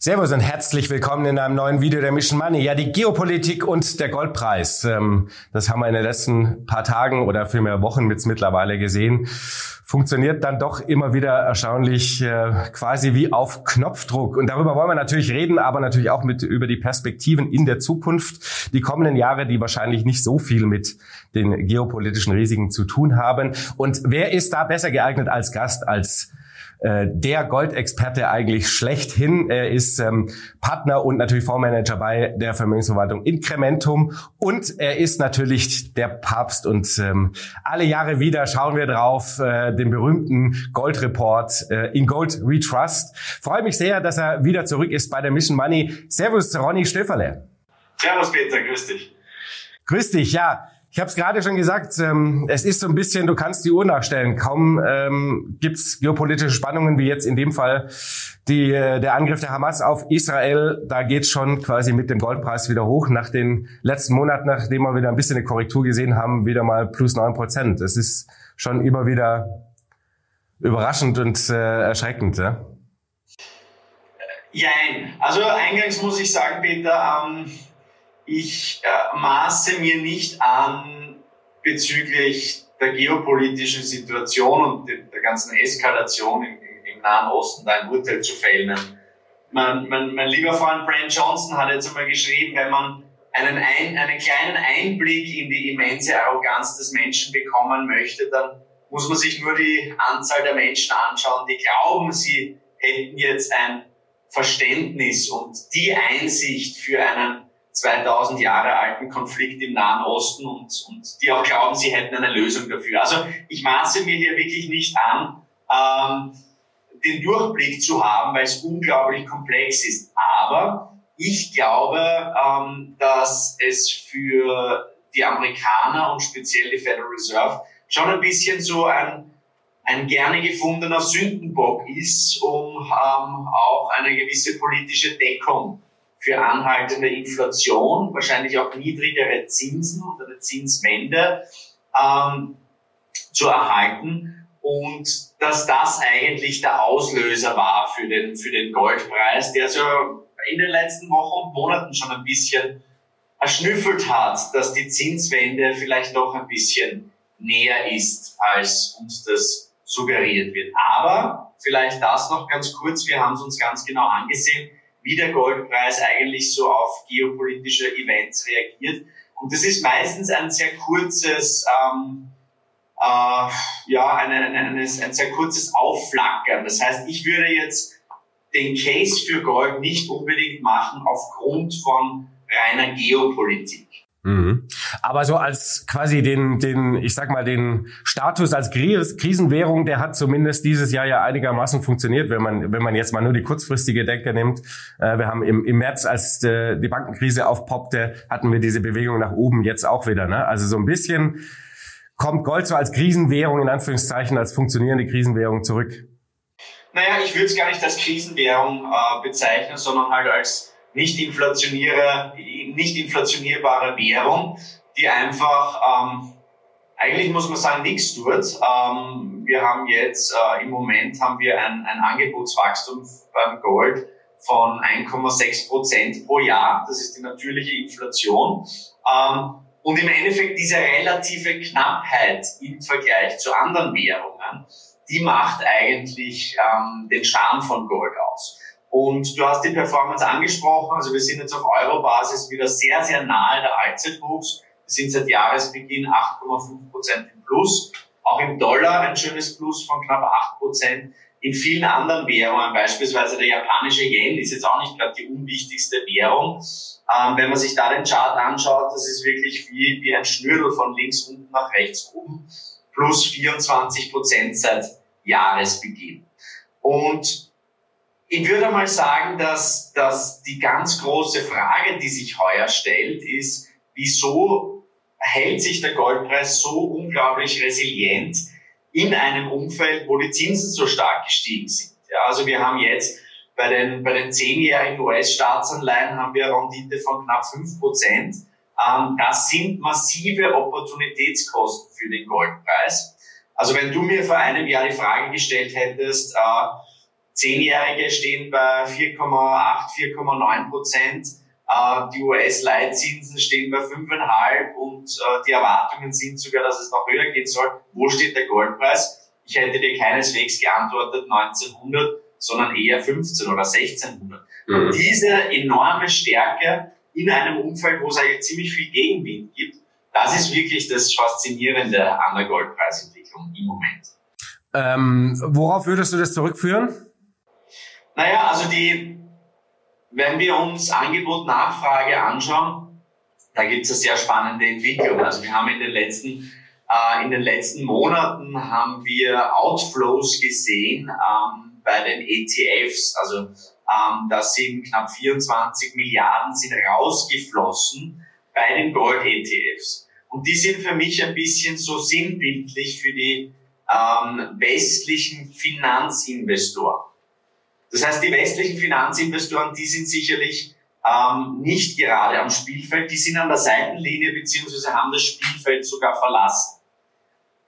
Servus und herzlich willkommen in einem neuen Video der Mission Money. Ja, die Geopolitik und der Goldpreis. Ähm, das haben wir in den letzten paar Tagen oder vielmehr Wochen jetzt mittlerweile gesehen. Funktioniert dann doch immer wieder erstaunlich äh, quasi wie auf Knopfdruck. Und darüber wollen wir natürlich reden, aber natürlich auch mit über die Perspektiven in der Zukunft. Die kommenden Jahre, die wahrscheinlich nicht so viel mit den geopolitischen Risiken zu tun haben. Und wer ist da besser geeignet als Gast, als äh, der Goldexperte eigentlich schlechthin. Er ist ähm, Partner und natürlich Fondsmanager bei der Vermögensverwaltung Incrementum und er ist natürlich der Papst und ähm, alle Jahre wieder schauen wir drauf, äh, den berühmten Goldreport äh, in Gold We Trust. Freue mich sehr, dass er wieder zurück ist bei der Mission Money. Servus, Ronny Stöferle. Servus, Peter, grüß dich. Grüß dich, ja. Ich habe es gerade schon gesagt, ähm, es ist so ein bisschen, du kannst die Uhr nachstellen. Kaum ähm, gibt es geopolitische Spannungen wie jetzt in dem Fall die, äh, der Angriff der Hamas auf Israel. Da geht schon quasi mit dem Goldpreis wieder hoch. Nach den letzten Monaten, nachdem wir wieder ein bisschen eine Korrektur gesehen haben, wieder mal plus neun Prozent. Es ist schon immer wieder überraschend und äh, erschreckend. Ja? Jein. Also eingangs muss ich sagen, Peter, ähm ich äh, maße mir nicht an, bezüglich der geopolitischen Situation und der ganzen Eskalation im, im Nahen Osten da ein Urteil zu fällen. Mein, mein, mein lieber Freund Brent Johnson hat jetzt einmal geschrieben, wenn man einen, ein, einen kleinen Einblick in die immense Arroganz des Menschen bekommen möchte, dann muss man sich nur die Anzahl der Menschen anschauen, die glauben, sie hätten jetzt ein Verständnis und die Einsicht für einen 2000 Jahre alten Konflikt im Nahen Osten und, und die auch glauben, sie hätten eine Lösung dafür. Also ich maße mir hier wirklich nicht an, ähm, den Durchblick zu haben, weil es unglaublich komplex ist. Aber ich glaube, ähm, dass es für die Amerikaner und speziell die Federal Reserve schon ein bisschen so ein, ein gerne gefundener Sündenbock ist, um ähm, auch eine gewisse politische Deckung für anhaltende Inflation, wahrscheinlich auch niedrigere Zinsen und eine Zinswende ähm, zu erhalten. Und dass das eigentlich der Auslöser war für den, für den Goldpreis, der so in den letzten Wochen und Monaten schon ein bisschen erschnüffelt hat, dass die Zinswende vielleicht doch ein bisschen näher ist, als uns das suggeriert wird. Aber vielleicht das noch ganz kurz, wir haben es uns ganz genau angesehen wie der Goldpreis eigentlich so auf geopolitische Events reagiert. Und das ist meistens ein sehr kurzes, ähm, äh, ja, eine, eine, eine, ein sehr kurzes Aufflackern. Das heißt, ich würde jetzt den Case für Gold nicht unbedingt machen aufgrund von reiner Geopolitik. Mhm. Aber so als quasi den, den, ich sag mal, den Status als Krisenwährung, der hat zumindest dieses Jahr ja einigermaßen funktioniert, wenn man, wenn man jetzt mal nur die kurzfristige Decke nimmt. Äh, wir haben im, im März, als äh, die Bankenkrise aufpoppte, hatten wir diese Bewegung nach oben jetzt auch wieder. Ne? Also so ein bisschen kommt Gold so als Krisenwährung, in Anführungszeichen, als funktionierende Krisenwährung zurück. Naja, ich würde es gar nicht als Krisenwährung äh, bezeichnen, sondern halt als nicht, inflationäre, nicht inflationierbare Währung, die einfach, ähm, eigentlich muss man sagen, nichts tut. Ähm, wir haben jetzt, äh, im Moment haben wir ein, ein Angebotswachstum beim Gold von 1,6 Prozent pro Jahr. Das ist die natürliche Inflation. Ähm, und im Endeffekt diese relative Knappheit im Vergleich zu anderen Währungen, die macht eigentlich ähm, den Charme von Gold aus. Und du hast die Performance angesprochen. Also wir sind jetzt auf Euro-Basis wieder sehr, sehr nahe der Allzeithochs. Wir sind seit Jahresbeginn 8,5 Prozent im Plus. Auch im Dollar ein schönes Plus von knapp 8 Prozent. In vielen anderen Währungen, beispielsweise der japanische Yen, ist jetzt auch nicht gerade die unwichtigste Währung. Ähm, wenn man sich da den Chart anschaut, das ist wirklich wie, wie ein Schnürl von links unten nach rechts oben. Plus 24 Prozent seit Jahresbeginn. Und ich würde mal sagen, dass, dass die ganz große Frage, die sich heuer stellt, ist, wieso hält sich der Goldpreis so unglaublich resilient in einem Umfeld, wo die Zinsen so stark gestiegen sind. Ja, also wir haben jetzt bei den, bei den zehnjährigen US-Staatsanleihen haben wir Rendite von knapp fünf Prozent. Ähm, das sind massive Opportunitätskosten für den Goldpreis. Also wenn du mir vor einem Jahr die Frage gestellt hättest, äh, Zehnjährige stehen bei 4,8, 4,9 Prozent. Äh, die US-Leitzinsen stehen bei 5,5 und äh, die Erwartungen sind sogar, dass es noch höher gehen soll. Wo steht der Goldpreis? Ich hätte dir keineswegs geantwortet 1900, sondern eher 15 oder 1600. Mhm. Diese enorme Stärke in einem Umfeld, wo es eigentlich ziemlich viel Gegenwind gibt, das ist wirklich das Faszinierende an der Goldpreisentwicklung im Moment. Ähm, worauf würdest du das zurückführen? Naja, also die, wenn wir uns Angebot-Nachfrage anschauen, da gibt es eine sehr spannende Entwicklung. Also wir haben in den letzten äh, in den letzten Monaten haben wir Outflows gesehen ähm, bei den ETFs. Also ähm, da sind knapp 24 Milliarden sind rausgeflossen bei den Gold-ETFs. Und die sind für mich ein bisschen so sinnbildlich für die ähm, westlichen Finanzinvestoren. Das heißt, die westlichen Finanzinvestoren, die sind sicherlich ähm, nicht gerade am Spielfeld, die sind an der Seitenlinie beziehungsweise haben das Spielfeld sogar verlassen.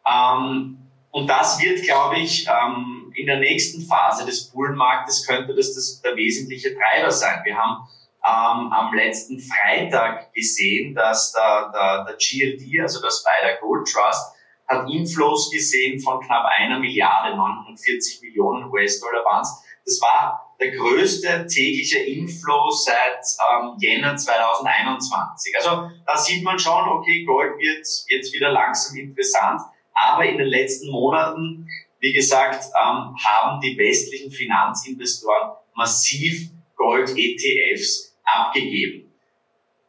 Ähm, und das wird, glaube ich, ähm, in der nächsten Phase des Bullenmarktes könnte das, das der wesentliche Treiber sein. Wir haben ähm, am letzten Freitag gesehen, dass der, der, der GLD, also der Spider Gold Trust, hat Inflows gesehen von knapp einer Milliarde, 940 Millionen US-Dollar waren Das war der größte tägliche Inflow seit ähm, Jänner 2021. Also da sieht man schon, okay, Gold wird jetzt wieder langsam interessant, aber in den letzten Monaten, wie gesagt, ähm, haben die westlichen Finanzinvestoren massiv Gold-ETFs abgegeben.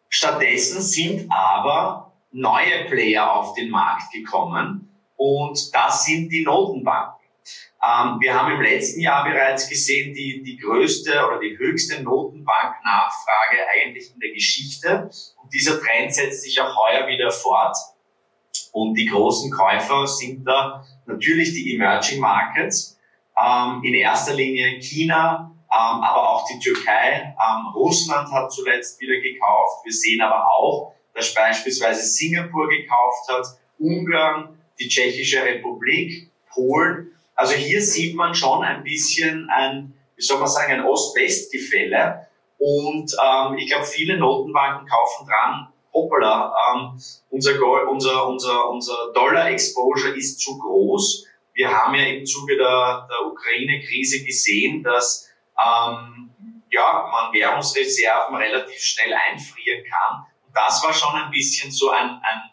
Stattdessen sind aber neue Player auf den Markt gekommen und das sind die Notenbanken. Ähm, wir haben im letzten Jahr bereits gesehen, die, die größte oder die höchste Notenbanknachfrage eigentlich in der Geschichte. Und dieser Trend setzt sich auch heuer wieder fort. Und die großen Käufer sind da natürlich die Emerging Markets, ähm, in erster Linie China, ähm, aber auch die Türkei. Ähm, Russland hat zuletzt wieder gekauft. Wir sehen aber auch, dass beispielsweise Singapur gekauft hat, Ungarn, die Tschechische Republik, Polen. Also hier sieht man schon ein bisschen ein, wie soll man sagen, ein Ost-West-Gefälle. Und ähm, ich glaube, viele Notenbanken kaufen dran, hoppala, ähm, unser, unser, unser, unser Dollar-Exposure ist zu groß. Wir haben ja im Zuge der, der Ukraine-Krise gesehen, dass ähm, ja, man Währungsreserven relativ schnell einfrieren kann. Und das war schon ein bisschen so ein, ein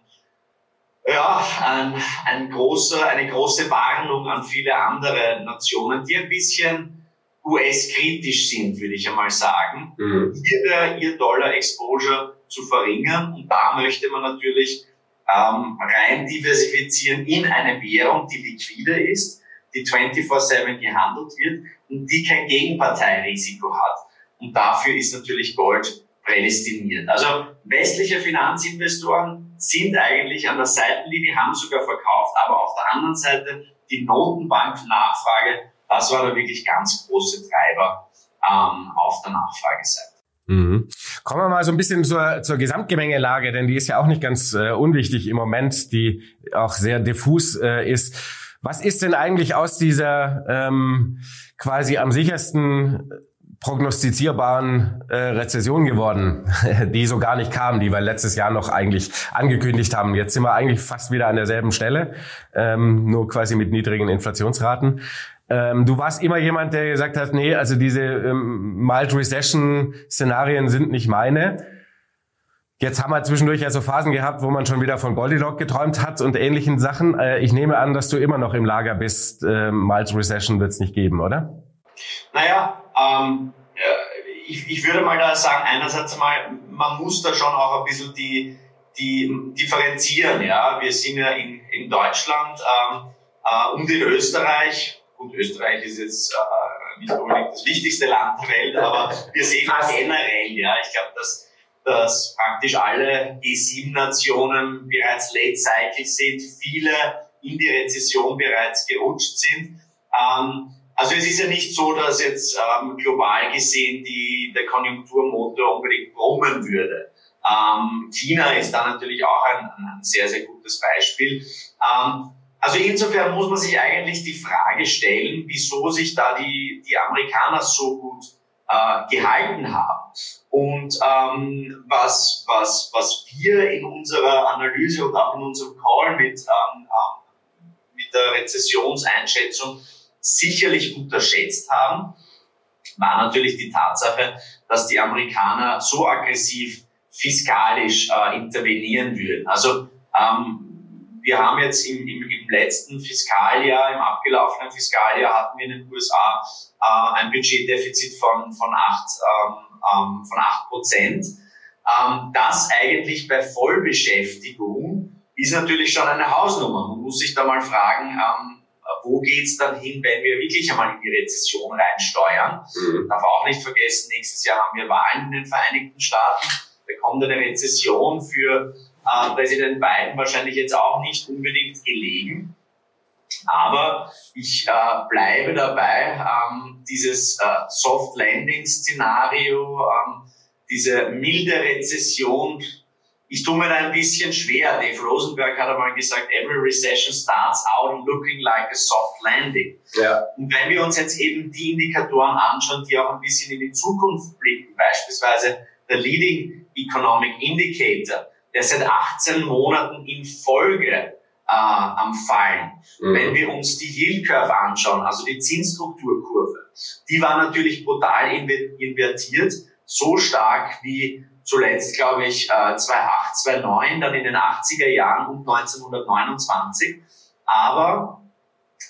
ja, ein, ein großer, eine große Warnung an viele andere Nationen, die ein bisschen US-kritisch sind, würde ich einmal sagen, mhm. ihre, ihr Dollar-Exposure zu verringern. Und da möchte man natürlich ähm, rein diversifizieren in eine Währung, die liquide ist, die 24-7 gehandelt wird und die kein Gegenparteirisiko hat. Und dafür ist natürlich Gold prädestiniert. Also westliche Finanzinvestoren sind eigentlich an der Seitenlinie, haben sogar verkauft, aber auf der anderen Seite die Notenbanknachfrage, das war da wirklich ganz große Treiber ähm, auf der Nachfrageseite. Mhm. Kommen wir mal so ein bisschen zur, zur Gesamtgemengelage, denn die ist ja auch nicht ganz äh, unwichtig im Moment, die auch sehr diffus äh, ist. Was ist denn eigentlich aus dieser ähm, quasi am sichersten prognostizierbaren äh, Rezession geworden, die so gar nicht kam, die wir letztes Jahr noch eigentlich angekündigt haben. Jetzt sind wir eigentlich fast wieder an derselben Stelle, ähm, nur quasi mit niedrigen Inflationsraten. Ähm, du warst immer jemand, der gesagt hat, nee, also diese ähm, Mild Recession Szenarien sind nicht meine. Jetzt haben wir zwischendurch ja so Phasen gehabt, wo man schon wieder von Goldilock geträumt hat und ähnlichen Sachen. Äh, ich nehme an, dass du immer noch im Lager bist. Äh, Mild Recession wird es nicht geben, oder? Naja, ähm, ich, ich würde mal da sagen, einerseits mal, man muss da schon auch ein bisschen die, die differenzieren. Ja? Wir sind ja in, in Deutschland ähm, äh, und in Österreich. Gut, Österreich ist jetzt äh, nicht unbedingt das wichtigste Land der Welt, aber wir sehen das generell. Ja? Ich glaube, dass dass praktisch alle G7-Nationen bereits late cycle sind, viele in die Rezession bereits gerutscht sind. Ähm, also es ist ja nicht so, dass jetzt ähm, global gesehen die, der Konjunkturmotor unbedingt brummen würde. Ähm, China ist da natürlich auch ein, ein sehr, sehr gutes Beispiel. Ähm, also insofern muss man sich eigentlich die Frage stellen, wieso sich da die, die Amerikaner so gut äh, gehalten haben. Und ähm, was, was, was wir in unserer Analyse und auch in unserem Call mit, ähm, ähm, mit der Rezessionseinschätzung sicherlich unterschätzt haben, war natürlich die Tatsache, dass die Amerikaner so aggressiv fiskalisch äh, intervenieren würden. Also ähm, wir haben jetzt im, im, im letzten Fiskaljahr, im abgelaufenen Fiskaljahr hatten wir in den USA äh, ein Budgetdefizit von, von acht ähm, ähm, von. Ähm, das eigentlich bei Vollbeschäftigung ist natürlich schon eine Hausnummer. Man muss sich da mal fragen, ähm, wo geht's dann hin, wenn wir wirklich einmal in die Rezession reinsteuern. Mhm. Darf auch nicht vergessen, nächstes Jahr haben wir Wahlen in den Vereinigten Staaten. Da kommt eine Rezession für äh, Präsident Biden wahrscheinlich jetzt auch nicht unbedingt gelegen. Aber ich äh, bleibe dabei, ähm, dieses äh, Soft Landing Szenario, ähm, diese milde Rezession, ich tue mir da ein bisschen schwer. Dave Rosenberg hat einmal gesagt, every recession starts out looking like a soft landing. Ja. Und wenn wir uns jetzt eben die Indikatoren anschauen, die auch ein bisschen in die Zukunft blicken, beispielsweise der Leading Economic Indicator, der seit 18 Monaten in Folge äh, am Fallen. Mhm. Wenn wir uns die Yield Curve anschauen, also die Zinsstrukturkurve, die war natürlich brutal invertiert, so stark wie zuletzt, glaube ich, äh, 2008, 2009, dann in den 80er Jahren und 1929. Aber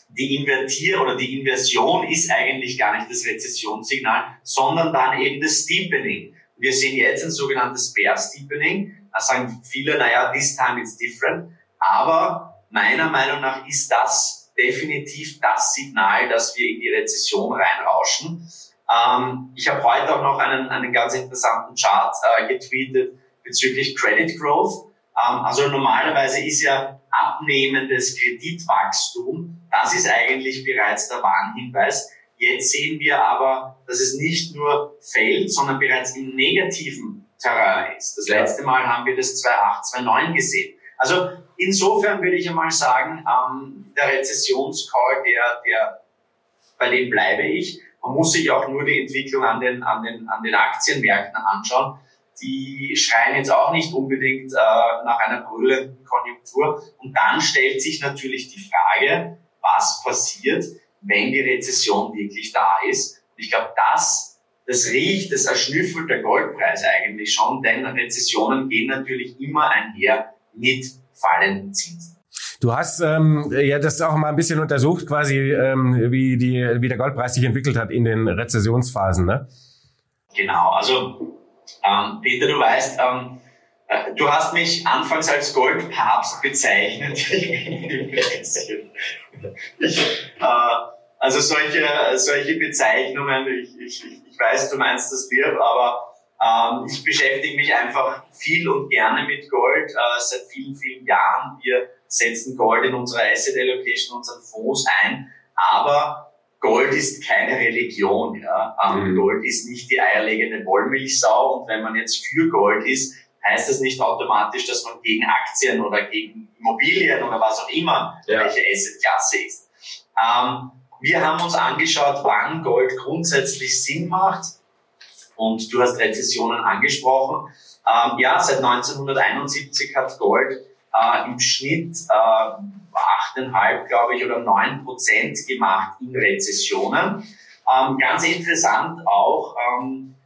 die Invertier oder die Inversion ist eigentlich gar nicht das Rezessionssignal, sondern dann eben das Steepening. Wir sehen jetzt ein sogenanntes Bear Steepening. Da sagen viele, naja, this time it's different. Aber meiner Meinung nach ist das definitiv das Signal, dass wir in die Rezession reinrauschen. Ähm, ich habe heute auch noch einen, einen ganz interessanten Chart äh, getweetet bezüglich Credit Growth. Ähm, also normalerweise ist ja abnehmendes Kreditwachstum, das ist eigentlich bereits der Warnhinweis. Jetzt sehen wir aber, dass es nicht nur fällt, sondern bereits im negativen Terrain ist. Das letzte Mal haben wir das 2008, 2009 gesehen. Also insofern würde ich einmal sagen, ähm, der Rezessionscall, der, der, bei dem bleibe ich. Man muss sich auch nur die Entwicklung an den, an den, an den Aktienmärkten anschauen. Die schreien jetzt auch nicht unbedingt äh, nach einer brüllenden Konjunktur. Und dann stellt sich natürlich die Frage, was passiert, wenn die Rezession wirklich da ist. Und ich glaube, das, das riecht, das erschnüffelt der Goldpreis eigentlich schon, denn Rezessionen gehen natürlich immer einher mit fallenden Zinsen. Du hast ähm, ja das auch mal ein bisschen untersucht, quasi ähm, wie die wie der Goldpreis sich entwickelt hat in den Rezessionsphasen, ne? Genau. Also ähm, Peter, du weißt, ähm, äh, du hast mich anfangs als Goldpapst bezeichnet. ich, äh, also solche solche Bezeichnungen. Ich, ich, ich weiß, du meinst das wird, aber ähm, ich beschäftige mich einfach viel und gerne mit Gold äh, seit vielen, vielen Jahren. Wir setzen Gold in unserer Asset Allocation, unseren Fonds ein, aber Gold ist keine Religion. Ja? Ähm, mhm. Gold ist nicht die eierlegende Wollmilchsau und wenn man jetzt für Gold ist, heißt das nicht automatisch, dass man gegen Aktien oder gegen Immobilien oder was auch immer, ja. welche Assetklasse ist. Ähm, wir haben uns angeschaut, wann Gold grundsätzlich Sinn macht und du hast Rezessionen angesprochen. Ähm, ja, seit 1971 hat Gold äh, im Schnitt äh, 8,5, glaube ich, oder 9 Prozent gemacht in Rezessionen. Ähm, ganz interessant auch, ähm,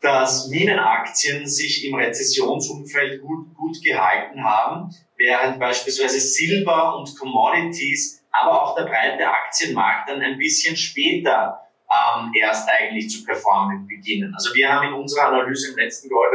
dass Minenaktien sich im Rezessionsumfeld gut, gut gehalten haben, während beispielsweise Silber und Commodities, aber auch der breite Aktienmarkt dann ein bisschen später ähm, erst eigentlich zu performen beginnen. Also wir haben in unserer Analyse im letzten Gold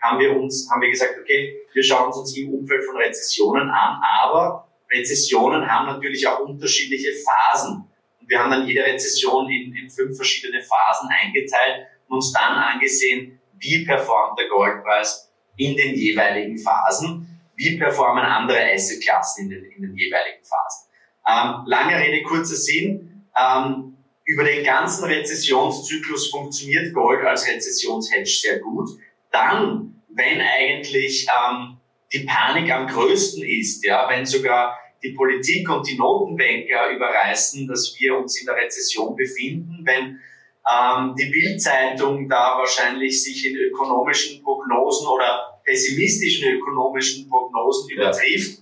haben wir uns, haben wir gesagt, okay, wir schauen uns im Umfeld von Rezessionen an, aber Rezessionen haben natürlich auch unterschiedliche Phasen. Und wir haben dann jede Rezession in, in fünf verschiedene Phasen eingeteilt und uns dann angesehen, wie performt der Goldpreis in den jeweiligen Phasen, wie performen andere Assetklassen in den, in den jeweiligen Phasen. Ähm, lange Rede, kurzer Sinn. Ähm, über den ganzen Rezessionszyklus funktioniert Gold als Rezessionshedge sehr gut. Dann, wenn eigentlich ähm, die Panik am größten ist, ja, wenn sogar die Politik und die Notenbanker überreißen, dass wir uns in der Rezession befinden, wenn ähm, die Bildzeitung da wahrscheinlich sich in ökonomischen Prognosen oder pessimistischen ökonomischen Prognosen übertrifft,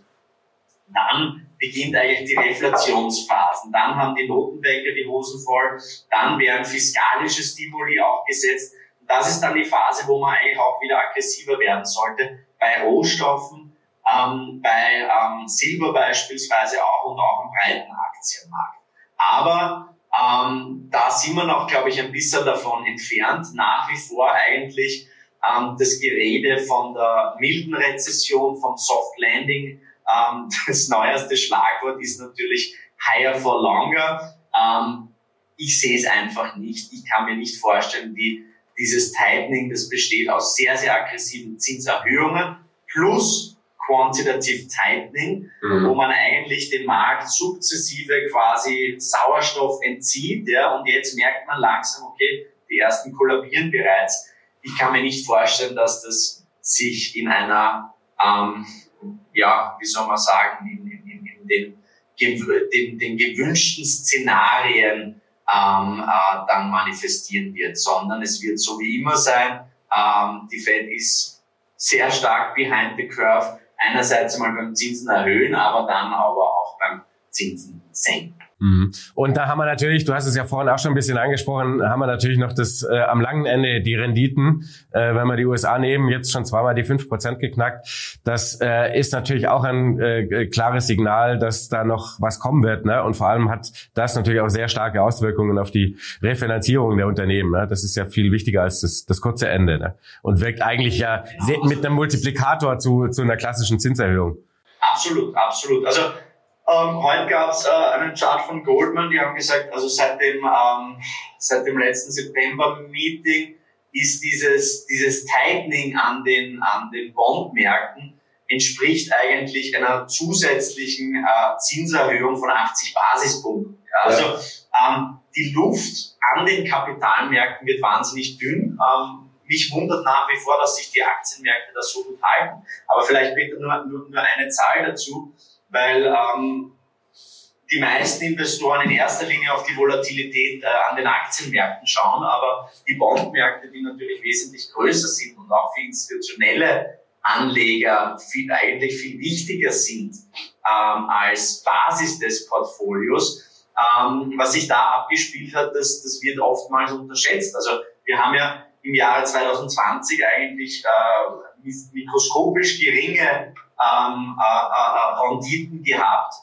dann beginnt eigentlich die Reflationsphasen. Dann haben die Notenbanker die Hosen voll, dann werden fiskalische Stimuli auch gesetzt. Und das ist dann die Phase, wo man eigentlich auch wieder aggressiver werden sollte, bei Rohstoffen, ähm, bei ähm, Silber beispielsweise auch und auch im breiten Aktienmarkt. Aber ähm, da sind wir noch, glaube ich, ein bisschen davon entfernt. Nach wie vor eigentlich ähm, das Gerede von der milden Rezession, vom Soft Landing. Ähm, das neueste Schlagwort ist natürlich higher for longer. Ähm, ich sehe es einfach nicht. Ich kann mir nicht vorstellen, wie dieses Tightening, das besteht aus sehr, sehr aggressiven Zinserhöhungen plus Quantitative Tightening, mhm. wo man eigentlich dem Markt sukzessive quasi Sauerstoff entzieht, ja, und jetzt merkt man langsam, okay, die ersten kollabieren bereits. Ich kann mir nicht vorstellen, dass das sich in einer, ähm, ja, wie soll man sagen, in, in, in den, den, den gewünschten Szenarien ähm, äh, dann manifestieren wird, sondern es wird so wie immer sein, ähm, die Fed ist sehr stark behind the curve einerseits mal beim Zinsen erhöhen, aber dann aber auch beim Zinsen senken. Mhm. Und da haben wir natürlich, du hast es ja vorhin auch schon ein bisschen angesprochen, haben wir natürlich noch das äh, am langen Ende die Renditen. Äh, wenn wir die USA nehmen, jetzt schon zweimal die fünf Prozent geknackt. Das äh, ist natürlich auch ein äh, klares Signal, dass da noch was kommen wird. Ne? Und vor allem hat das natürlich auch sehr starke Auswirkungen auf die Refinanzierung der Unternehmen. Ne? Das ist ja viel wichtiger als das, das kurze Ende. Ne? Und wirkt eigentlich ja mit einem Multiplikator zu, zu einer klassischen Zinserhöhung. Absolut, absolut. Also ähm, heute gab es äh, einen Chart von Goldman, die haben gesagt, also seit dem, ähm, seit dem letzten September-Meeting ist dieses, dieses Tightening an den, an den Bondmärkten entspricht eigentlich einer zusätzlichen äh, Zinserhöhung von 80 Basispunkten. Ja, also ähm, die Luft an den Kapitalmärkten wird wahnsinnig dünn. Ähm, mich wundert nach wie vor, dass sich die Aktienmärkte da so gut halten. Aber vielleicht bitte nur, nur, nur eine Zahl dazu weil ähm, die meisten Investoren in erster Linie auf die Volatilität äh, an den Aktienmärkten schauen, aber die Bondmärkte, die natürlich wesentlich größer sind und auch für institutionelle Anleger viel, eigentlich viel wichtiger sind ähm, als Basis des Portfolios, ähm, was sich da abgespielt hat, das, das wird oftmals unterschätzt. Also wir haben ja im Jahre 2020 eigentlich äh, mikroskopisch geringe ähm, äh, äh, Renditen gehabt.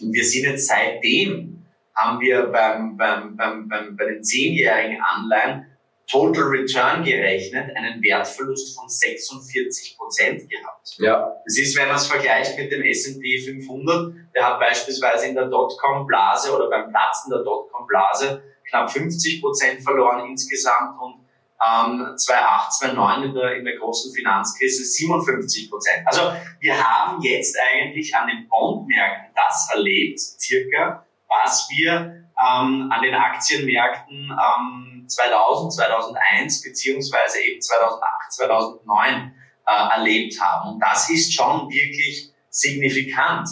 Und wir sind jetzt seitdem, haben wir beim, beim, beim, beim, bei den zehnjährigen Anleihen Total Return gerechnet, einen Wertverlust von 46 Prozent gehabt. Ja. Das ist, wenn man es vergleicht mit dem S&P 500, der hat beispielsweise in der Dotcom-Blase oder beim Platzen der Dotcom-Blase knapp 50 Prozent verloren insgesamt und ähm, 2008, 2009 in der, in der großen Finanzkrise 57 Prozent. Also wir haben jetzt eigentlich an den Bondmärkten das erlebt, circa, was wir ähm, an den Aktienmärkten ähm, 2000, 2001 beziehungsweise eben 2008, 2009 äh, erlebt haben. Und das ist schon wirklich signifikant.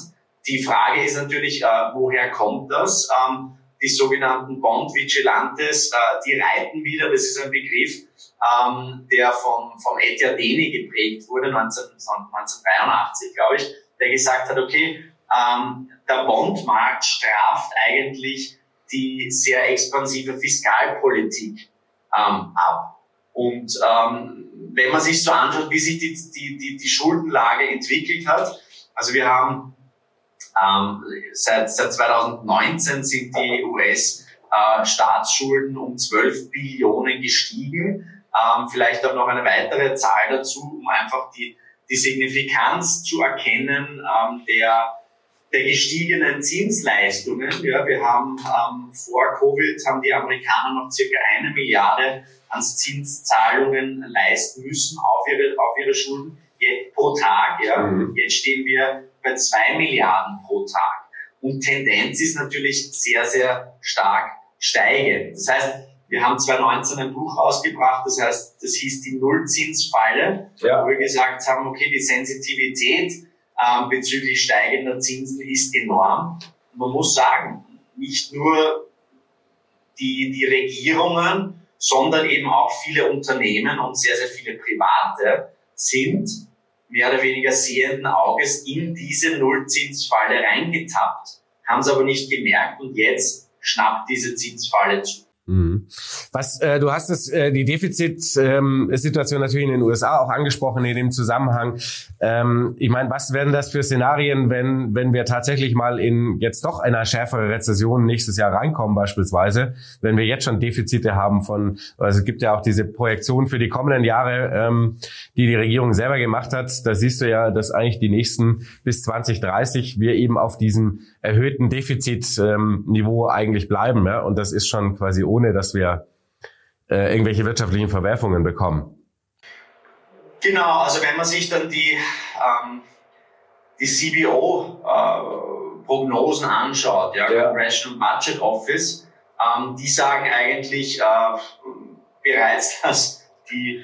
Die Frage ist natürlich, äh, woher kommt das? Ähm, die sogenannten Bond Vigilantes, äh, die reiten wieder, das ist ein Begriff, ähm, der von, vom Etienne Deni geprägt wurde, 19, 1983, glaube ich, der gesagt hat, okay, ähm, der Bondmarkt straft eigentlich die sehr expansive Fiskalpolitik ähm, ab. Und wenn man sich so anschaut, wie sich die, die, die Schuldenlage entwickelt hat, also wir haben ähm, seit, seit 2019 sind die US-Staatsschulden äh, um 12 Billionen gestiegen. Ähm, vielleicht auch noch eine weitere Zahl dazu, um einfach die, die Signifikanz zu erkennen ähm, der, der gestiegenen Zinsleistungen. Ja, wir haben ähm, vor Covid haben die Amerikaner noch circa eine Milliarde an Zinszahlungen leisten müssen auf ihre, auf ihre Schulden jetzt, pro Tag. Ja. Mhm. Jetzt stehen wir bei zwei Milliarden pro Tag. Und Tendenz ist natürlich sehr, sehr stark steigend. Das heißt, wir haben 2019 ein Buch ausgebracht, das heißt, das hieß die Nullzinsfalle, ja. wo wir gesagt haben, okay, die Sensitivität ähm, bezüglich steigender Zinsen ist enorm. Man muss sagen, nicht nur die, die Regierungen, sondern eben auch viele Unternehmen und sehr, sehr viele Private sind mehr oder weniger sehenden Auges in diese Nullzinsfalle reingetappt, haben es aber nicht gemerkt und jetzt schnappt diese Zinsfalle zu. Mhm. Was äh, du hast es äh, die Defizitsituation ähm, natürlich in den USA auch angesprochen in dem Zusammenhang. Ähm, ich meine, was wären das für Szenarien, wenn wenn wir tatsächlich mal in jetzt doch einer schärfere Rezession nächstes Jahr reinkommen beispielsweise, wenn wir jetzt schon Defizite haben von, also es gibt ja auch diese Projektion für die kommenden Jahre, ähm, die die Regierung selber gemacht hat. Da siehst du ja, dass eigentlich die nächsten bis 2030 wir eben auf diesem erhöhten Defizitniveau ähm, eigentlich bleiben, ja? und das ist schon quasi ohne dass wir äh, irgendwelche wirtschaftlichen Verwerfungen bekommen. Genau, also wenn man sich dann die, ähm, die CBO-Prognosen äh, anschaut, ja, ja, Congressional Budget Office, ähm, die sagen eigentlich äh, bereits, dass die,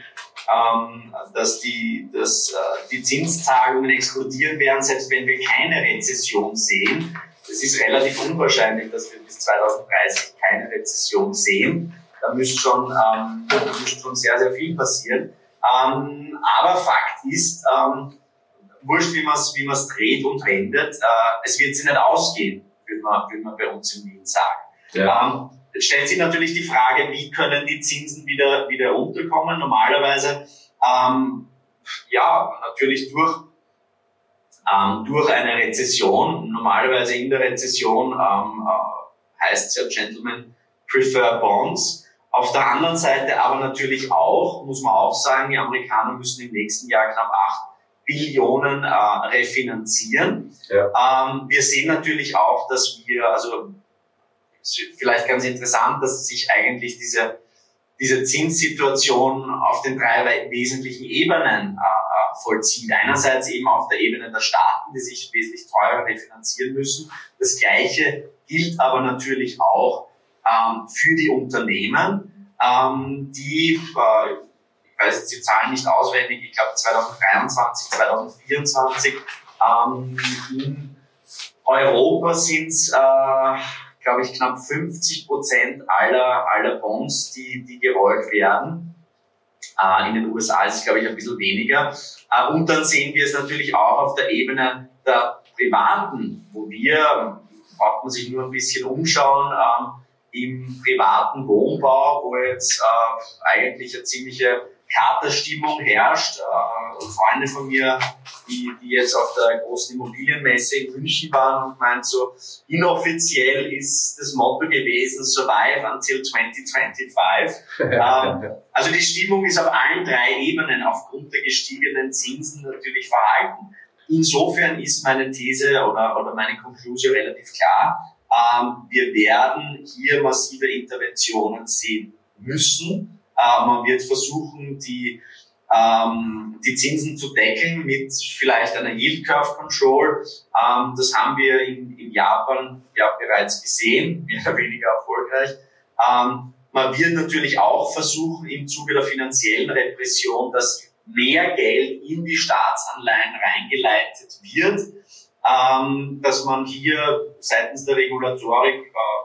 ähm, dass die, dass, äh, die Zinszahlungen explodieren werden, selbst wenn wir keine Rezession sehen es ist relativ unwahrscheinlich, dass wir bis 2030 keine Rezession sehen. Da müsste schon, ähm, da müsste schon sehr, sehr viel passieren. Ähm, aber Fakt ist, ähm, wurscht, wie man es wie dreht und wendet, äh, es wird sich nicht ausgehen, würde man, würde man bei uns in Wien sagen. Ja. Ähm, jetzt stellt sich natürlich die Frage, wie können die Zinsen wieder, wieder runterkommen? Normalerweise, ähm, ja, natürlich durch ähm, durch eine Rezession. Normalerweise in der Rezession ähm, äh, heißt es ja Gentlemen prefer Bonds. Auf der anderen Seite aber natürlich auch, muss man auch sagen, die Amerikaner müssen im nächsten Jahr knapp 8 Billionen äh, refinanzieren. Ja. Ähm, wir sehen natürlich auch, dass wir, also vielleicht ganz interessant, dass sich eigentlich diese, diese Zinssituation auf den drei wesentlichen Ebenen äh, vollzieht. Einerseits eben auf der Ebene der Staaten, die sich wesentlich teurer refinanzieren müssen. Das Gleiche gilt aber natürlich auch ähm, für die Unternehmen, ähm, die, äh, ich weiß jetzt die Zahlen nicht auswendig, ich glaube 2023, 2024, ähm, in Europa sind es, äh, glaube ich, knapp 50 Prozent aller, aller Bonds, die, die gerollt werden. Äh, in den USA ist es, glaube ich, ein bisschen weniger. Äh, und dann sehen wir es natürlich auch auf der Ebene der Privaten, wo wir, braucht man sich nur ein bisschen umschauen, ähm, im privaten Wohnbau, wo jetzt äh, eigentlich eine ziemliche Katerstimmung herrscht. Freunde von mir, die, die jetzt auf der großen Immobilienmesse in München waren und meint so, inoffiziell ist das Motto gewesen, survive until 2025. ähm, also die Stimmung ist auf allen drei Ebenen aufgrund der gestiegenen Zinsen natürlich verhalten. Insofern ist meine These oder, oder meine Konklusion relativ klar. Ähm, wir werden hier massive Interventionen sehen müssen äh, man wird versuchen, die, ähm, die Zinsen zu deckeln mit vielleicht einer Yield Curve Control. Ähm, das haben wir in, in Japan ja bereits gesehen, mehr oder weniger erfolgreich. Ähm, man wird natürlich auch versuchen, im Zuge der finanziellen Repression, dass mehr Geld in die Staatsanleihen reingeleitet wird, ähm, dass man hier seitens der Regulatorik äh,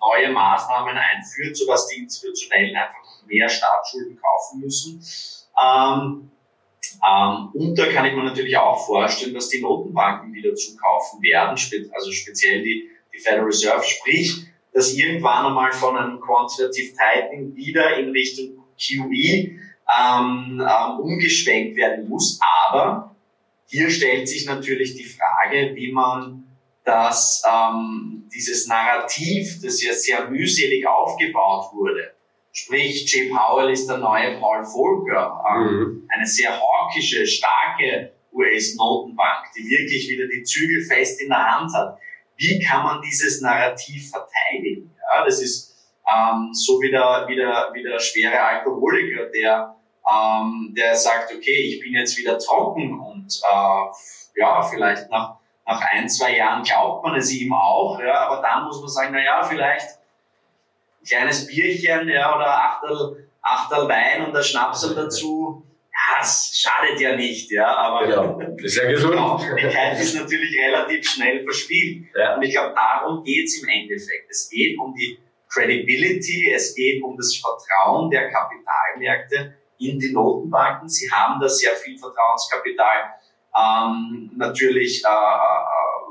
neue Maßnahmen einführt, sodass die Institutionellen einfach mehr Staatsschulden kaufen müssen. Ähm, ähm, und da kann ich mir natürlich auch vorstellen, dass die Notenbanken wieder zukaufen werden, spe also speziell die, die Federal Reserve, sprich, dass irgendwann einmal von einem Quantitative Tightening wieder in Richtung QE ähm, ähm, umgeschwenkt werden muss. Aber hier stellt sich natürlich die Frage, wie man das, ähm, dieses Narrativ, das ja sehr mühselig aufgebaut wurde, Sprich, Jay Powell ist der neue Paul Volcker, ähm, mhm. eine sehr hawkische, starke US-Notenbank, die wirklich wieder die Zügel fest in der Hand hat. Wie kann man dieses Narrativ verteidigen? Ja, das ist ähm, so wie der, wie, der, wie der schwere Alkoholiker, der, ähm, der sagt, okay, ich bin jetzt wieder trocken und äh, ja, vielleicht nach, nach ein, zwei Jahren glaubt man es ihm auch, ja, aber dann muss man sagen, na ja, vielleicht kleines Bierchen ja, oder Achtel, Achtel Wein und der Schnaps dazu, ja, das schadet ja nicht, ja, aber genau. ist ja gesund. Glaubwürdigkeit ist natürlich relativ schnell verspielt. Ja. Und ich glaube, darum geht's im Endeffekt. Es geht um die Credibility, es geht um das Vertrauen der Kapitalmärkte in die Notenbanken. Sie haben da sehr viel Vertrauenskapital ähm, natürlich äh, äh,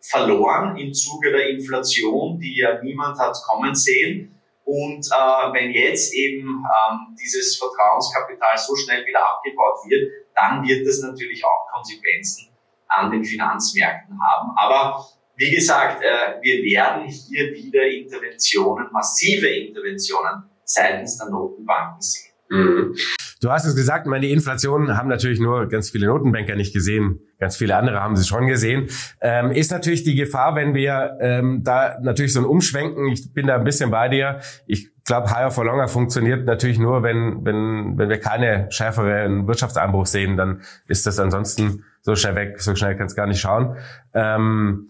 verloren im Zuge der Inflation, die ja niemand hat kommen sehen. Und äh, wenn jetzt eben ähm, dieses Vertrauenskapital so schnell wieder abgebaut wird, dann wird das natürlich auch Konsequenzen an den Finanzmärkten haben. Aber wie gesagt, äh, wir werden hier wieder Interventionen, massive Interventionen seitens der Notenbanken sehen. Mhm. Du hast es gesagt, meine, die Inflation haben natürlich nur ganz viele Notenbanker nicht gesehen. Ganz viele andere haben sie schon gesehen. Ähm, ist natürlich die Gefahr, wenn wir ähm, da natürlich so ein Umschwenken, ich bin da ein bisschen bei dir. Ich glaube, Higher for Longer funktioniert natürlich nur, wenn, wenn, wenn wir keine schärferen Wirtschaftseinbruch sehen, dann ist das ansonsten so schnell weg, so schnell kann es gar nicht schauen. Ähm,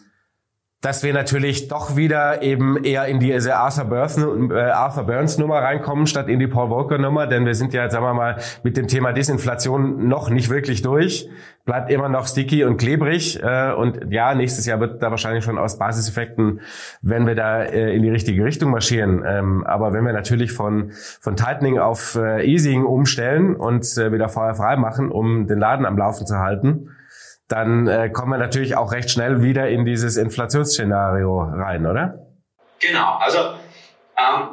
dass wir natürlich doch wieder eben eher in diese Arthur Burns, äh, Arthur Burns Nummer reinkommen, statt in die Paul Volcker Nummer, denn wir sind ja, sagen wir mal, mit dem Thema Disinflation noch nicht wirklich durch, bleibt immer noch sticky und klebrig äh, und ja, nächstes Jahr wird da wahrscheinlich schon aus Basiseffekten, wenn wir da äh, in die richtige Richtung marschieren, ähm, aber wenn wir natürlich von, von Tightening auf äh, Easing umstellen und wieder Feuer frei machen, um den Laden am Laufen zu halten, dann äh, kommen wir natürlich auch recht schnell wieder in dieses Inflationsszenario rein, oder? Genau, also ähm,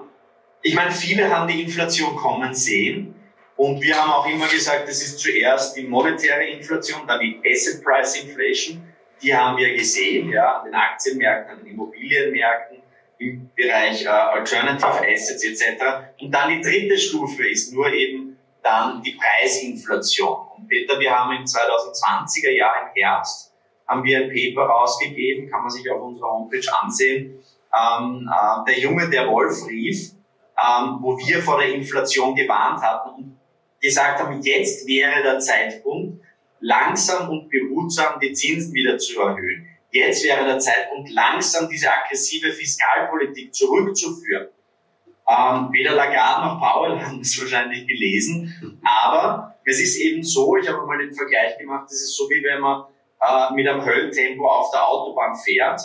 ich meine, viele haben die Inflation kommen sehen und wir haben auch immer gesagt, es ist zuerst die monetäre Inflation, dann die Asset Price Inflation, die haben wir gesehen, ja, an den Aktienmärkten, an den Immobilienmärkten, im Bereich äh, Alternative Assets etc. Und dann die dritte Stufe ist nur eben dann die Preisinflation. Peter, wir haben im 2020er Jahr im Herbst haben wir ein Paper rausgegeben, kann man sich auf unserer Homepage ansehen. Ähm, äh, der Junge, der Wolf rief, ähm, wo wir vor der Inflation gewarnt hatten und gesagt haben, jetzt wäre der Zeitpunkt, langsam und behutsam die Zinsen wieder zu erhöhen. Jetzt wäre der Zeitpunkt, langsam diese aggressive Fiskalpolitik zurückzuführen. Ähm, weder Lagarde noch Powell haben es wahrscheinlich gelesen, aber es ist eben so, ich habe mal den Vergleich gemacht, es ist so wie wenn man äh, mit einem Höllentempo auf der Autobahn fährt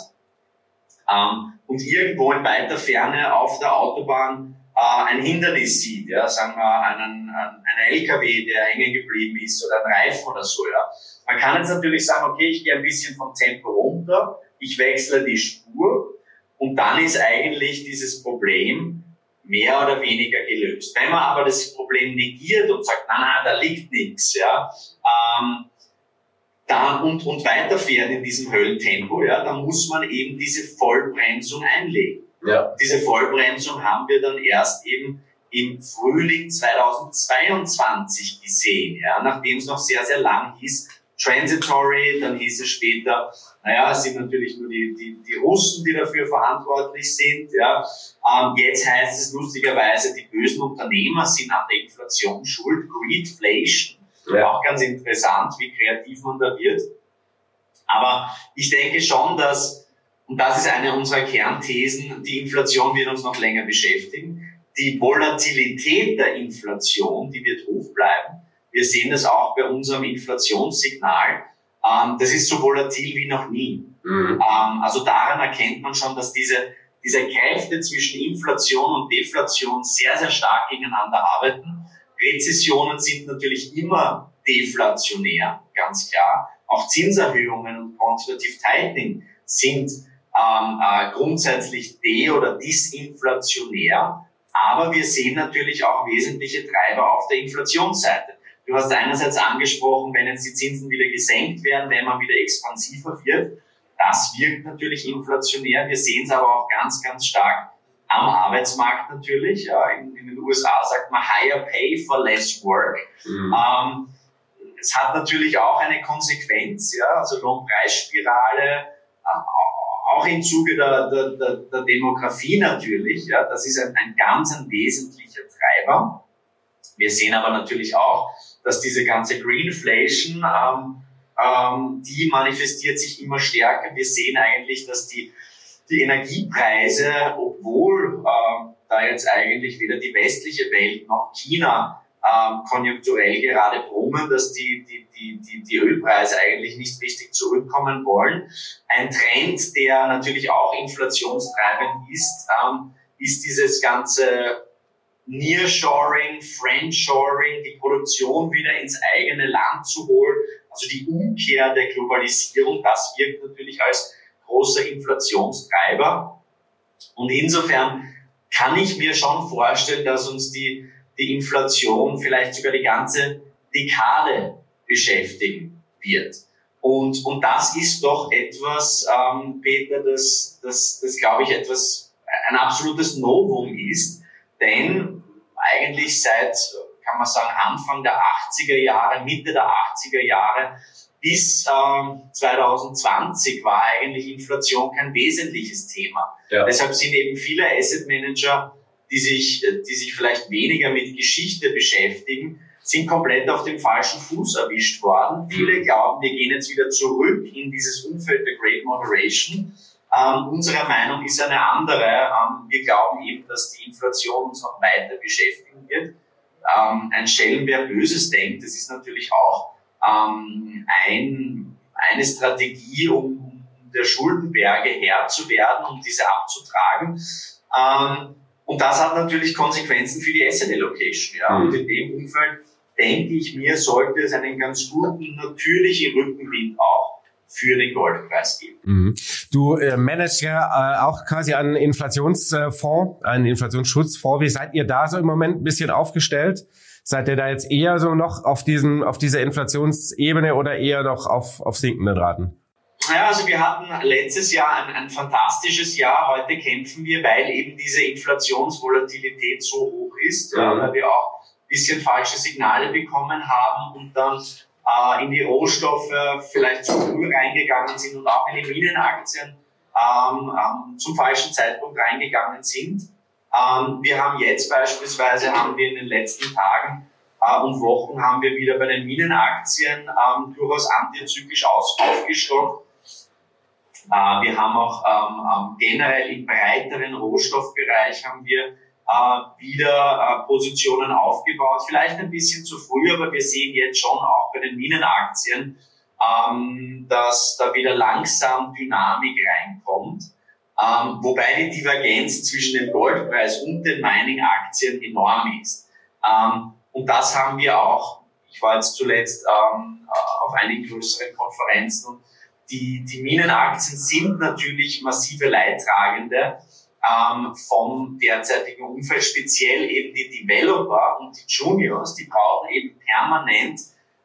ähm, und irgendwo in weiter Ferne auf der Autobahn äh, ein Hindernis sieht, ja, sagen wir einen, einen, LKW, der hängen geblieben ist oder ein Reifen oder so. Ja. Man kann jetzt natürlich sagen, okay, ich gehe ein bisschen vom Tempo runter, ich wechsle die Spur und dann ist eigentlich dieses Problem mehr oder weniger gelöst. Wenn man aber das Problem negiert und sagt, na, na, da liegt nichts, ja, ähm, dann und, und weiterfährt in diesem Höllentempo, ja, dann muss man eben diese Vollbremsung einlegen. Ja. Diese Vollbremsung haben wir dann erst eben im Frühling 2022 gesehen, ja, nachdem es noch sehr, sehr lang hieß, transitory, dann hieß es später, naja, es sind natürlich nur die, die, die Russen, die dafür verantwortlich sind. Ja. Ähm, jetzt heißt es lustigerweise, die bösen Unternehmer sind an der Inflation schuld, Greedflation. Ja. Auch ganz interessant, wie kreativ man da wird. Aber ich denke schon, dass, und das ist eine unserer Kernthesen, die Inflation wird uns noch länger beschäftigen. Die Volatilität der Inflation, die wird hoch bleiben. Wir sehen das auch bei unserem Inflationssignal. Ähm, das ist so volatil wie noch nie. Mhm. Ähm, also daran erkennt man schon, dass diese, diese Kräfte zwischen Inflation und Deflation sehr, sehr stark gegeneinander arbeiten. Rezessionen sind natürlich immer deflationär, ganz klar. Auch Zinserhöhungen und Quantitative Tightening sind ähm, äh, grundsätzlich de- oder disinflationär. Aber wir sehen natürlich auch wesentliche Treiber auf der Inflationsseite. Du hast einerseits angesprochen, wenn jetzt die Zinsen wieder gesenkt werden, wenn man wieder expansiver wird, das wirkt natürlich inflationär. Wir sehen es aber auch ganz, ganz stark am Arbeitsmarkt natürlich. In, in, den USA sagt man higher pay for less work. Mhm. Ähm, es hat natürlich auch eine Konsequenz, ja, also Lohnpreisspirale, äh, auch im Zuge der, der, der, der Demografie natürlich. Ja, das ist ein, ein ganz ein wesentlicher Treiber. Wir sehen aber natürlich auch, dass diese ganze Greenflation, ähm, ähm, die manifestiert sich immer stärker. Wir sehen eigentlich, dass die, die Energiepreise, obwohl ähm, da jetzt eigentlich weder die westliche Welt noch China ähm, konjunkturell gerade brummen, dass die, die, die, die, die Ölpreise eigentlich nicht richtig zurückkommen wollen. Ein Trend, der natürlich auch inflationstreibend ist, ähm, ist dieses ganze Nearshoring, Friendshoring, die Produktion wieder ins eigene Land zu holen, also die Umkehr der Globalisierung, das wirkt natürlich als großer Inflationstreiber. Und insofern kann ich mir schon vorstellen, dass uns die, die Inflation vielleicht sogar die ganze Dekade beschäftigen wird. Und, und das ist doch etwas, ähm, Peter, das, das, das glaube ich etwas, ein absolutes Novum ist, denn eigentlich seit, kann man sagen, Anfang der 80er Jahre, Mitte der 80er Jahre bis ähm, 2020 war eigentlich Inflation kein wesentliches Thema. Ja. Deshalb sind eben viele Asset Manager, die sich, die sich vielleicht weniger mit Geschichte beschäftigen, sind komplett auf dem falschen Fuß erwischt worden. Viele mhm. glauben, wir gehen jetzt wieder zurück in dieses Umfeld der Great Moderation. Ähm, unsere Meinung ist eine andere. Ähm, wir glauben eben, dass die Inflation uns noch weiter beschäftigen wird. Ähm, ein Stellen, wer Böses denkt, das ist natürlich auch ähm, ein, eine Strategie, um der Schuldenberge Herr zu werden, um diese abzutragen. Ähm, und das hat natürlich Konsequenzen für die Asset Allocation. Ja. Mhm. Und in dem Umfeld denke ich mir, sollte es einen ganz guten natürlichen Rückenwind auch für den Goldpreis geben. Mhm. Du äh, managst ja äh, auch quasi einen Inflationsfonds, einen Inflationsschutzfonds. Wie seid ihr da so im Moment ein bisschen aufgestellt? Seid ihr da jetzt eher so noch auf diesen, auf dieser Inflationsebene oder eher noch auf, auf sinkenden Raten? Ja, also wir hatten letztes Jahr ein, ein fantastisches Jahr. Heute kämpfen wir, weil eben diese Inflationsvolatilität so hoch ist, ja, weil wir auch ein bisschen falsche Signale bekommen haben und dann äh, in die Rohstoffe vielleicht zu früh reingegangen sind und auch in die Minenaktien ähm, ähm, zum falschen Zeitpunkt reingegangen sind. Ähm, wir haben jetzt beispielsweise, haben wir in den letzten Tagen äh, und Wochen haben wir wieder bei den Minenaktien ähm, durchaus antizyklisch aufgestockt. Äh, wir haben auch ähm, ähm, generell im breiteren Rohstoffbereich haben wir äh, wieder äh, Positionen aufgebaut. Vielleicht ein bisschen zu früh, aber wir sehen jetzt schon auch bei den Minenaktien, ähm, dass da wieder langsam Dynamik reinkommt. Ähm, wobei die Divergenz zwischen dem Goldpreis und den Mining-Aktien enorm ist. Ähm, und das haben wir auch, ich war jetzt zuletzt ähm, äh, auf einigen größeren Konferenzen die, die Minenaktien sind natürlich massive Leidtragende ähm, vom derzeitigen Umfeld, speziell eben die Developer und die Juniors, die brauchen eben permanent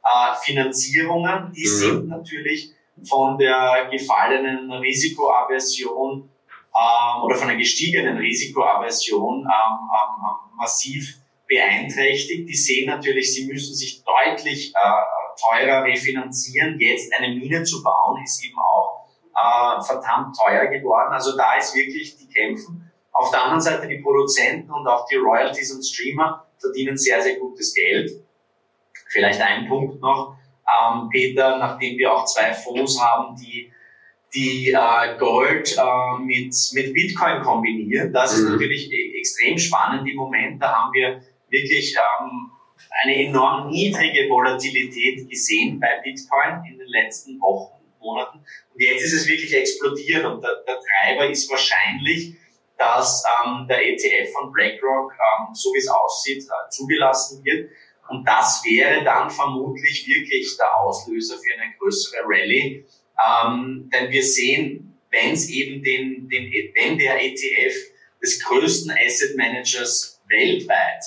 äh, Finanzierungen, die mhm. sind natürlich von der gefallenen Risikoaversion ähm, oder von der gestiegenen Risikoaversion ähm, ähm, ähm, massiv beeinträchtigt. Die sehen natürlich, sie müssen sich deutlich äh, teurer refinanzieren. Jetzt eine Mine zu bauen, ist eben auch äh, verdammt teuer geworden. Also da ist wirklich die Kämpfen. Auf der anderen Seite die Produzenten und auch die Royalties und Streamer verdienen sehr, sehr gutes Geld. Vielleicht ein Punkt noch, ähm, Peter, nachdem wir auch zwei Fonds haben, die die äh, Gold äh, mit, mit Bitcoin kombinieren. Das mhm. ist natürlich e extrem spannend im Moment. Da haben wir wirklich ähm, eine enorm niedrige Volatilität gesehen bei Bitcoin in den letzten Wochen, Monaten. Und jetzt ist es wirklich explodiert und der, der Treiber ist wahrscheinlich, dass ähm, der ETF von BlackRock, ähm, so wie es aussieht, äh, zugelassen wird. Und das wäre dann vermutlich wirklich der Auslöser für eine größere Rallye. Ähm, denn wir sehen, wenn es eben den, den, wenn der ETF des größten Asset Managers weltweit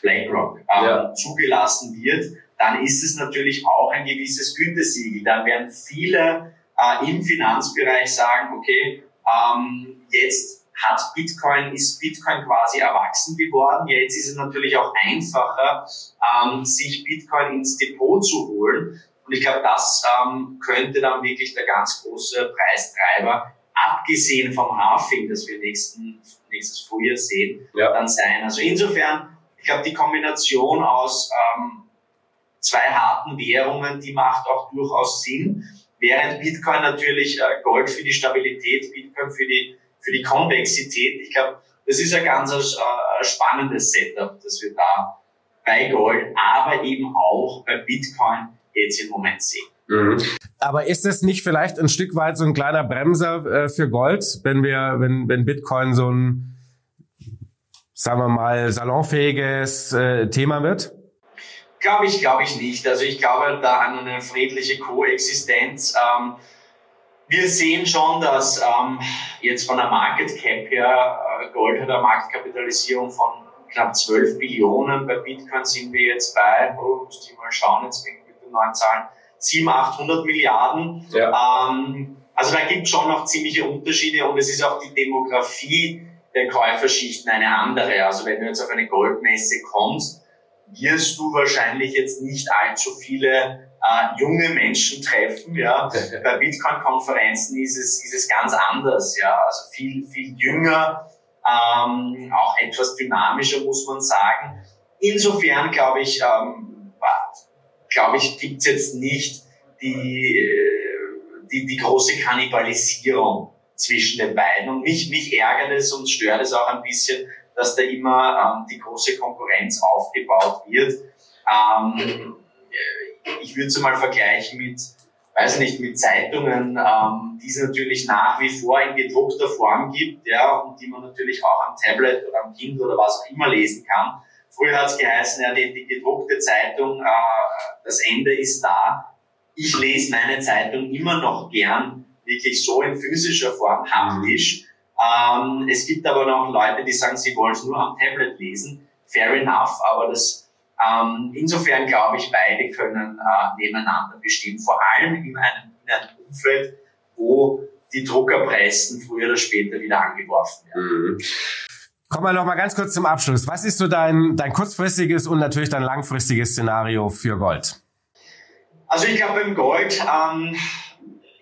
BlackRock ähm, ja. zugelassen wird, dann ist es natürlich auch ein gewisses Gütesiegel. Dann werden viele äh, im Finanzbereich sagen, okay, ähm, jetzt hat Bitcoin, ist Bitcoin quasi erwachsen geworden. Jetzt ist es natürlich auch einfacher, ähm, sich Bitcoin ins Depot zu holen. Und ich glaube, das ähm, könnte dann wirklich der ganz große Preistreiber, abgesehen vom Halving, das wir nächsten, nächstes Frühjahr sehen, ja. dann sein. Also insofern ich glaube, die Kombination aus ähm, zwei harten Währungen, die macht auch durchaus Sinn. Während Bitcoin natürlich äh, Gold für die Stabilität, Bitcoin für die, für die Konvexität. Ich glaube, das ist ein ganz äh, spannendes Setup, das wir da bei Gold, aber eben auch bei Bitcoin jetzt im Moment sehen. Mhm. Aber ist es nicht vielleicht ein Stück weit so ein kleiner Bremser äh, für Gold, wenn wir, wenn, wenn Bitcoin so ein, sagen wir mal, salonfähiges äh, Thema wird? Glaube ich, glaube ich nicht. Also ich glaube da an eine friedliche Koexistenz. Ähm, wir sehen schon, dass ähm, jetzt von der Market Cap her äh, Gold hat eine Marktkapitalisierung von knapp 12 Billionen. Bei Bitcoin sind wir jetzt bei, oh, muss ich mal schauen, jetzt mit den neuen Zahlen, 700, 800 Milliarden. Ja. Ähm, also da gibt es schon noch ziemliche Unterschiede und es ist auch die Demografie der Käuferschichten eine andere. Also wenn du jetzt auf eine Goldmesse kommst, wirst du wahrscheinlich jetzt nicht allzu viele äh, junge Menschen treffen. Ja. Bei Bitcoin-Konferenzen ist es, ist es ganz anders. Ja. Also viel, viel jünger, ähm, auch etwas dynamischer, muss man sagen. Insofern glaube ich, ähm, glaube ich, gibt es jetzt nicht die, äh, die, die große Kannibalisierung zwischen den beiden. Und mich, mich ärgert es und stört es auch ein bisschen, dass da immer ähm, die große Konkurrenz aufgebaut wird. Ähm, äh, ich würde es mal vergleichen mit, weiß nicht, mit Zeitungen, ähm, die es natürlich nach wie vor in gedruckter Form gibt, ja, und die man natürlich auch am Tablet oder am Kind oder was auch immer lesen kann. Früher hat es geheißen, ja, die, die gedruckte Zeitung, äh, das Ende ist da. Ich lese meine Zeitung immer noch gern, wirklich so in physischer Form, haptisch. Ähm, es gibt aber noch Leute, die sagen, sie wollen es nur am Tablet lesen. Fair enough, aber das, ähm, insofern glaube ich, beide können äh, nebeneinander bestehen, vor allem in einem, in einem Umfeld, wo die Druckerpreisen früher oder später wieder angeworfen werden. Mhm. Kommen wir noch mal ganz kurz zum Abschluss. Was ist so dein, dein kurzfristiges und natürlich dein langfristiges Szenario für Gold? Also ich glaube beim Gold, ähm,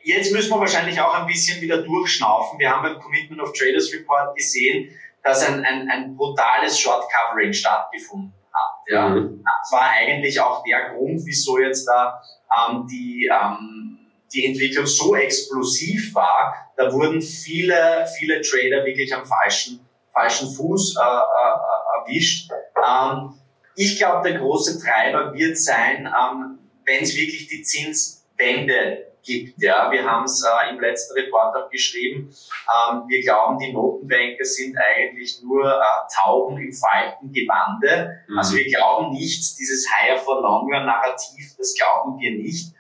jetzt müssen wir wahrscheinlich auch ein bisschen wieder durchschnaufen. Wir haben beim Commitment of Traders Report gesehen, dass ein, ein, ein brutales Short Covering stattgefunden hat. Ja. Mhm. Das war eigentlich auch der Grund, wieso jetzt da ähm, die, ähm, die Entwicklung so explosiv war. Da wurden viele, viele Trader wirklich am falschen falschen Fuß äh, äh, äh, erwischt. Ähm, ich glaube, der große Treiber wird sein, ähm, wenn es wirklich die Zinswende gibt. Ja, wir haben es äh, im letzten Report auch geschrieben. Ähm, wir glauben, die Notenbanker sind eigentlich nur äh, Tauben im Faltengewande. Mhm. Also wir glauben nicht, dieses Higher for Longer Narrativ, das glauben wir nicht.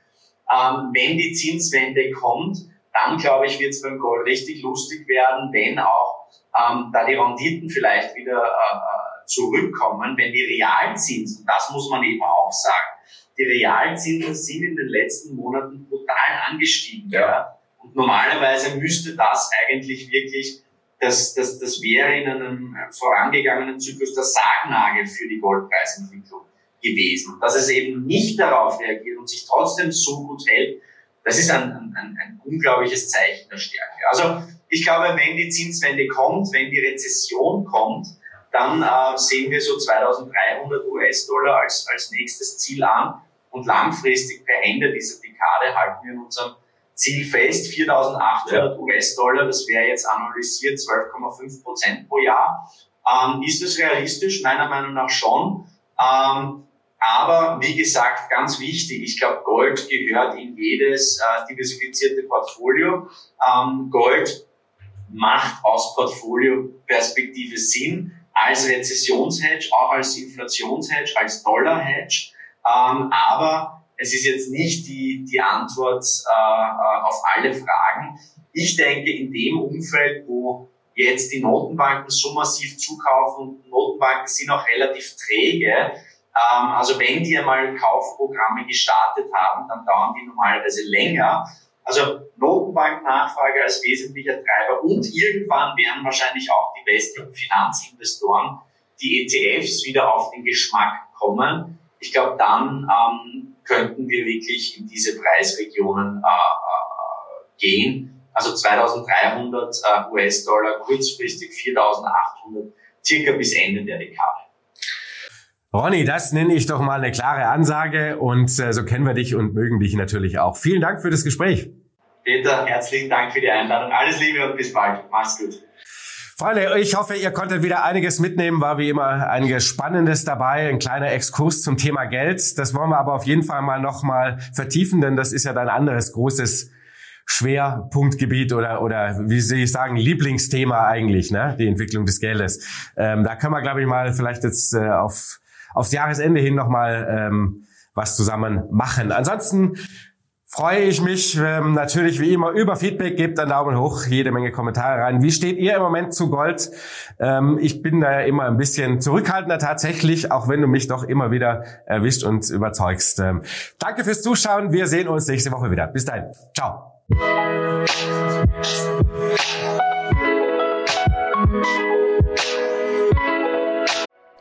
Ähm, wenn die Zinswende kommt, dann glaube ich, wird es beim Gold richtig lustig werden, wenn auch ähm, da die Renditen vielleicht wieder äh, äh, zurückkommen, wenn die Realzinsen, das muss man eben auch sagen, die Realzinsen sind in den letzten Monaten brutal angestiegen. Ja. ja. Und normalerweise müsste das eigentlich wirklich, das, das, das wäre in einem vorangegangenen Zyklus der Sargnagel für die Goldpreisentwicklung gewesen. Dass es eben nicht darauf reagiert und sich trotzdem so gut hält, das ist ein, ein, ein unglaubliches Zeichen der Stärke. Also ich glaube, wenn die Zinswende kommt, wenn die Rezession kommt, dann äh, sehen wir so 2300 US-Dollar als, als nächstes Ziel an und langfristig per Ende dieser Dekade halten wir in unserem Ziel fest, 4.800 ja. US-Dollar, das wäre jetzt analysiert 12,5 Prozent pro Jahr. Ähm, ist das realistisch? Meiner Meinung nach schon. Ähm, aber wie gesagt, ganz wichtig, ich glaube, Gold gehört in jedes äh, diversifizierte Portfolio. Ähm, Gold macht aus Portfolio-Perspektive Sinn, als Rezessionshedge, auch als Inflationshedge, als Dollar-Hedge. Ähm, aber es ist jetzt nicht die, die Antwort äh, äh, auf alle Fragen. Ich denke, in dem Umfeld, wo jetzt die Notenbanken so massiv zukaufen und Notenbanken sind auch relativ träge, ähm, also wenn die einmal Kaufprogramme gestartet haben, dann dauern die normalerweise länger. Also Notenbanknachfrage als wesentlicher Treiber und irgendwann werden wahrscheinlich auch die westlichen Finanzinvestoren die ETFs wieder auf den Geschmack kommen. Ich glaube, dann ähm, könnten wir wirklich in diese Preisregionen äh, äh, gehen. Also 2300 äh, US-Dollar, kurzfristig 4800, circa bis Ende der Dekade. Ronny, das nenne ich doch mal eine klare Ansage und äh, so kennen wir dich und mögen dich natürlich auch. Vielen Dank für das Gespräch. Peter, herzlichen Dank für die Einladung. Alles Liebe und bis bald. Mach's gut. Freunde, ich hoffe, ihr konntet wieder einiges mitnehmen. War wie immer einiges Spannendes dabei. Ein kleiner Exkurs zum Thema Geld. Das wollen wir aber auf jeden Fall mal nochmal vertiefen, denn das ist ja dein anderes großes Schwerpunktgebiet oder oder wie soll ich sagen Lieblingsthema eigentlich, ne? Die Entwicklung des Geldes. Ähm, da können wir, glaube ich, mal vielleicht jetzt äh, auf aufs Jahresende hin nochmal ähm, was zusammen machen. Ansonsten freue ich mich ähm, natürlich wie immer über Feedback, gebt einen Daumen hoch, jede Menge Kommentare rein. Wie steht ihr im Moment zu Gold? Ähm, ich bin da ja immer ein bisschen zurückhaltender tatsächlich, auch wenn du mich doch immer wieder erwischt und überzeugst. Ähm, danke fürs Zuschauen, wir sehen uns nächste Woche wieder. Bis dahin, ciao.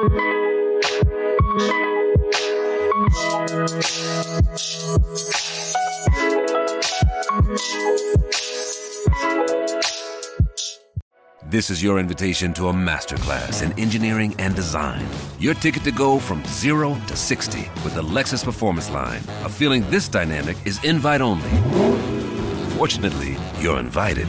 This is your invitation to a masterclass in engineering and design. Your ticket to go from zero to 60 with the Lexus Performance Line. A feeling this dynamic is invite only. Fortunately, you're invited.